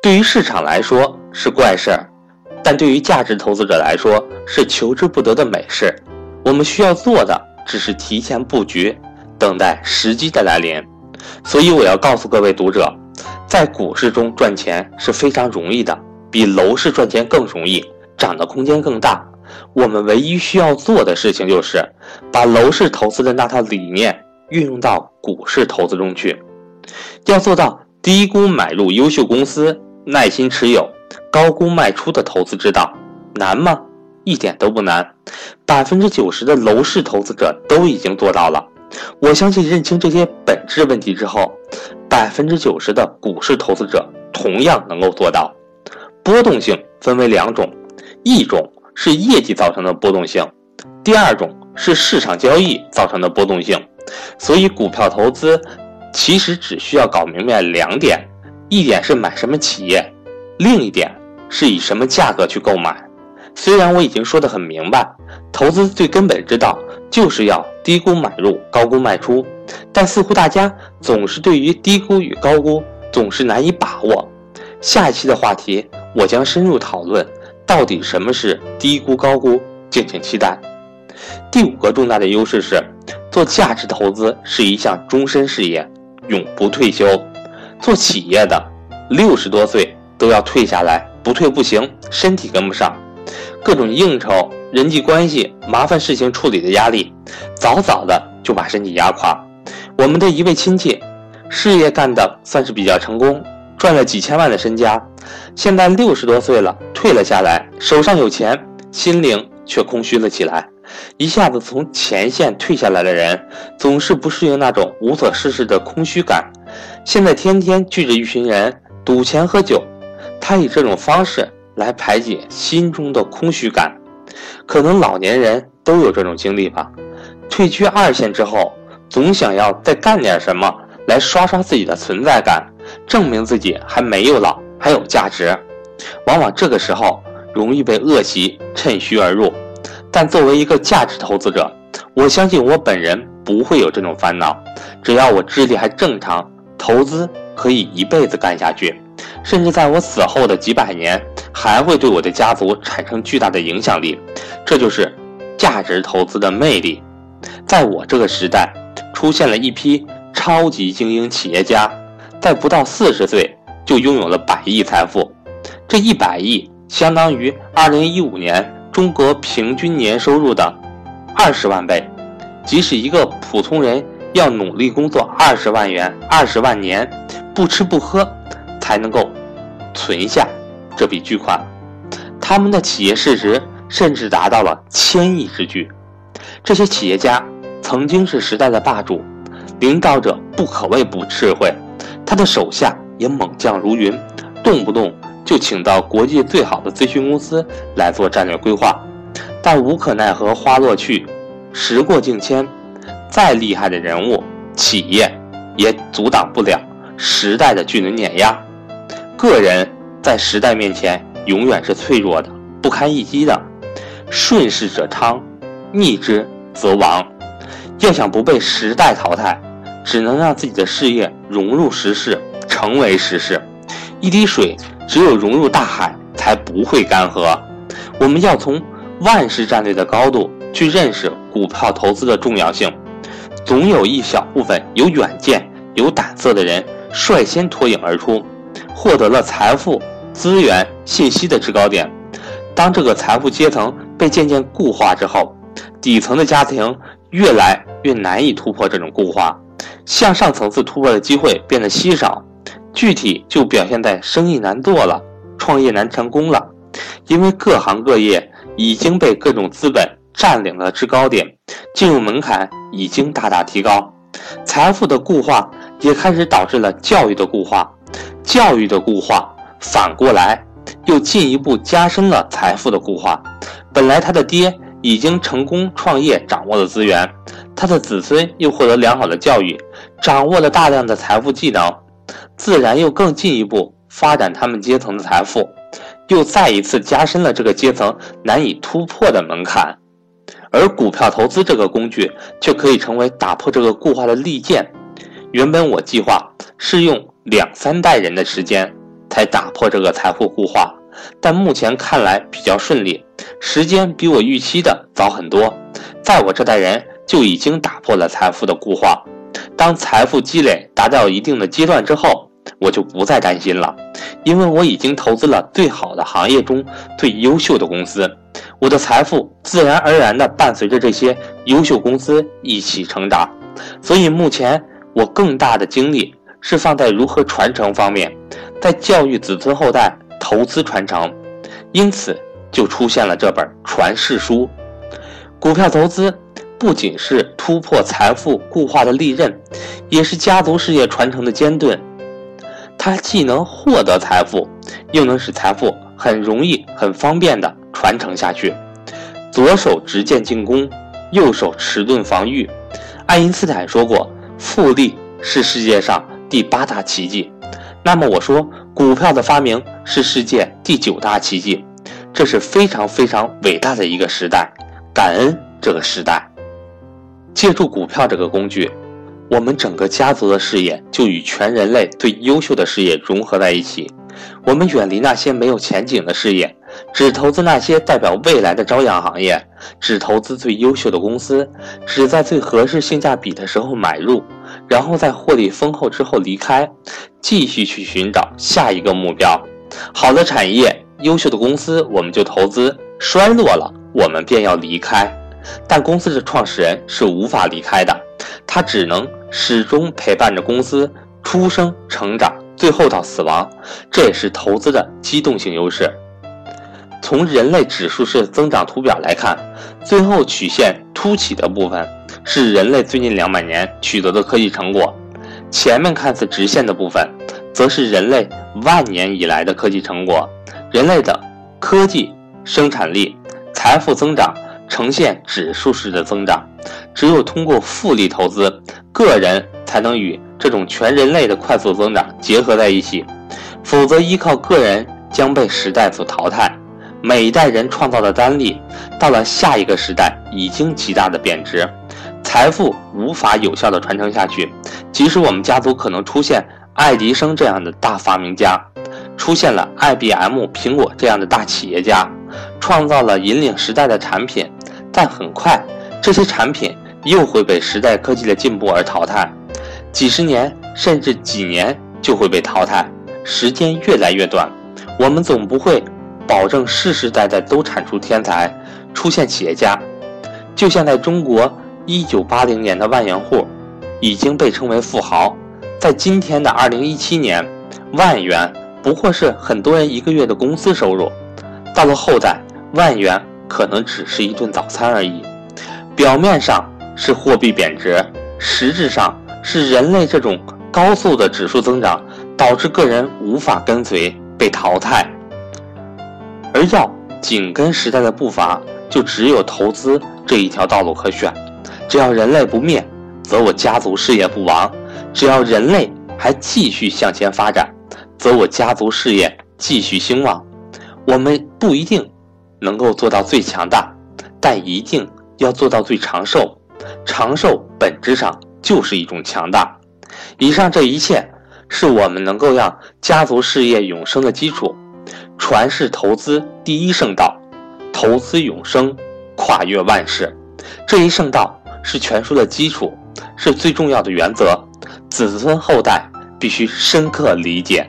对于市场来说是怪事儿，但对于价值投资者来说是求之不得的美事。我们需要做的只是提前布局，等待时机的来临。所以我要告诉各位读者，在股市中赚钱是非常容易的，比楼市赚钱更容易，涨的空间更大。我们唯一需要做的事情就是把楼市投资的那套理念运用到股市投资中去，要做到低估买入优秀公司，耐心持有，高估卖出的投资之道，难吗？一点都不难，百分之九十的楼市投资者都已经做到了。我相信认清这些本质问题之后，百分之九十的股市投资者同样能够做到。波动性分为两种，一种是业绩造成的波动性，第二种是市场交易造成的波动性。所以股票投资其实只需要搞明白两点：一点是买什么企业，另一点是以什么价格去购买。虽然我已经说得很明白，投资最根本之道就是要低估买入，高估卖出，但似乎大家总是对于低估与高估总是难以把握。下一期的话题，我将深入讨论到底什么是低估高估，敬请期待。第五个重大的优势是，做价值投资是一项终身事业，永不退休。做企业的六十多岁都要退下来，不退不行，身体跟不上。各种应酬、人际关系、麻烦事情处理的压力，早早的就把身体压垮。我们的一位亲戚，事业干的算是比较成功，赚了几千万的身家，现在六十多岁了，退了下来，手上有钱，心灵却空虚了起来。一下子从前线退下来的人，总是不适应那种无所事事的空虚感。现在天天聚着一群人赌钱喝酒，他以这种方式。来排解心中的空虚感，可能老年人都有这种经历吧。退居二线之后，总想要再干点什么来刷刷自己的存在感，证明自己还没有老，还有价值。往往这个时候容易被恶习趁虚而入。但作为一个价值投资者，我相信我本人不会有这种烦恼。只要我智力还正常，投资可以一辈子干下去，甚至在我死后的几百年。还会对我的家族产生巨大的影响力，这就是价值投资的魅力。在我这个时代，出现了一批超级精英企业家，在不到四十岁就拥有了百亿财富。这一百亿相当于二零一五年中国平均年收入的二十万倍。即使一个普通人要努力工作二十万元、二十万年，不吃不喝，才能够存下。这笔巨款，他们的企业市值甚至达到了千亿之巨。这些企业家曾经是时代的霸主，领导者不可谓不智慧，他的手下也猛将如云，动不动就请到国际最好的咨询公司来做战略规划。但无可奈何花落去，时过境迁，再厉害的人物、企业也阻挡不了时代的巨轮碾压。个人。在时代面前，永远是脆弱的、不堪一击的。顺势者昌，逆之则亡。要想不被时代淘汰，只能让自己的事业融入时势，成为时势。一滴水只有融入大海，才不会干涸。我们要从万事战略的高度去认识股票投资的重要性。总有一小部分有远见、有胆色的人率先脱颖而出。获得了财富、资源、信息的制高点。当这个财富阶层被渐渐固化之后，底层的家庭越来越难以突破这种固化，向上层次突破的机会变得稀少。具体就表现在生意难做了，创业难成功了，因为各行各业已经被各种资本占领了制高点，进入门槛已经大大提高。财富的固化也开始导致了教育的固化。教育的固化，反过来又进一步加深了财富的固化。本来他的爹已经成功创业，掌握了资源，他的子孙又获得良好的教育，掌握了大量的财富技能，自然又更进一步发展他们阶层的财富，又再一次加深了这个阶层难以突破的门槛。而股票投资这个工具，却可以成为打破这个固化的利剑。原本我计划是用。两三代人的时间，才打破这个财富固化，但目前看来比较顺利，时间比我预期的早很多。在我这代人就已经打破了财富的固化。当财富积累达到一定的阶段之后，我就不再担心了，因为我已经投资了最好的行业中最优秀的公司，我的财富自然而然地伴随着这些优秀公司一起成长。所以目前我更大的精力是放在如何传承方面，在教育子孙后代、投资传承，因此就出现了这本传世书。股票投资不仅是突破财富固化的利刃，也是家族事业传承的尖盾。它既能获得财富，又能使财富很容易、很方便的传承下去。左手执剑进攻，右手持盾防御。爱因斯坦说过：“复利是世界上第八大奇迹。”那么我说，股票的发明是世界第九大奇迹。这是非常非常伟大的一个时代。感恩这个时代，借助股票这个工具，我们整个家族的事业就与全人类最优秀的事业融合在一起。我们远离那些没有前景的事业，只投资那些代表未来的朝阳行业，只投资最优秀的公司，只在最合适性价比的时候买入，然后在获利丰厚之后离开，继续去寻找下一个目标。好的产业、优秀的公司，我们就投资；衰落了。我们便要离开，但公司的创始人是无法离开的，他只能始终陪伴着公司出生、成长，最后到死亡。这也是投资的机动性优势。从人类指数式增长图表来看，最后曲线凸起的部分是人类最近两百年取得的科技成果，前面看似直线的部分，则是人类万年以来的科技成果。人类的科技生产力。财富增长呈现指数式的增长，只有通过复利投资，个人才能与这种全人类的快速增长结合在一起，否则依靠个人将被时代所淘汰。每一代人创造的单利，到了下一个时代已经极大的贬值，财富无法有效的传承下去。即使我们家族可能出现爱迪生这样的大发明家，出现了 IBM、苹果这样的大企业家。创造了引领时代的产品，但很快这些产品又会被时代科技的进步而淘汰，几十年甚至几年就会被淘汰，时间越来越短。我们总不会保证世世代代都产出天才，出现企业家。就像在中国一九八零年的万元户已经被称为富豪，在今天的二零一七年，万元不过是很多人一个月的工资收入。到了后代，万元可能只是一顿早餐而已。表面上是货币贬值，实质上是人类这种高速的指数增长导致个人无法跟随被淘汰。而要紧跟时代的步伐，就只有投资这一条道路可选。只要人类不灭，则我家族事业不亡；只要人类还继续向前发展，则我家族事业继续兴旺。我们不一定能够做到最强大，但一定要做到最长寿。长寿本质上就是一种强大。以上这一切是我们能够让家族事业永生的基础。传世投资第一圣道，投资永生，跨越万世。这一圣道是全书的基础，是最重要的原则。子孙后代必须深刻理解。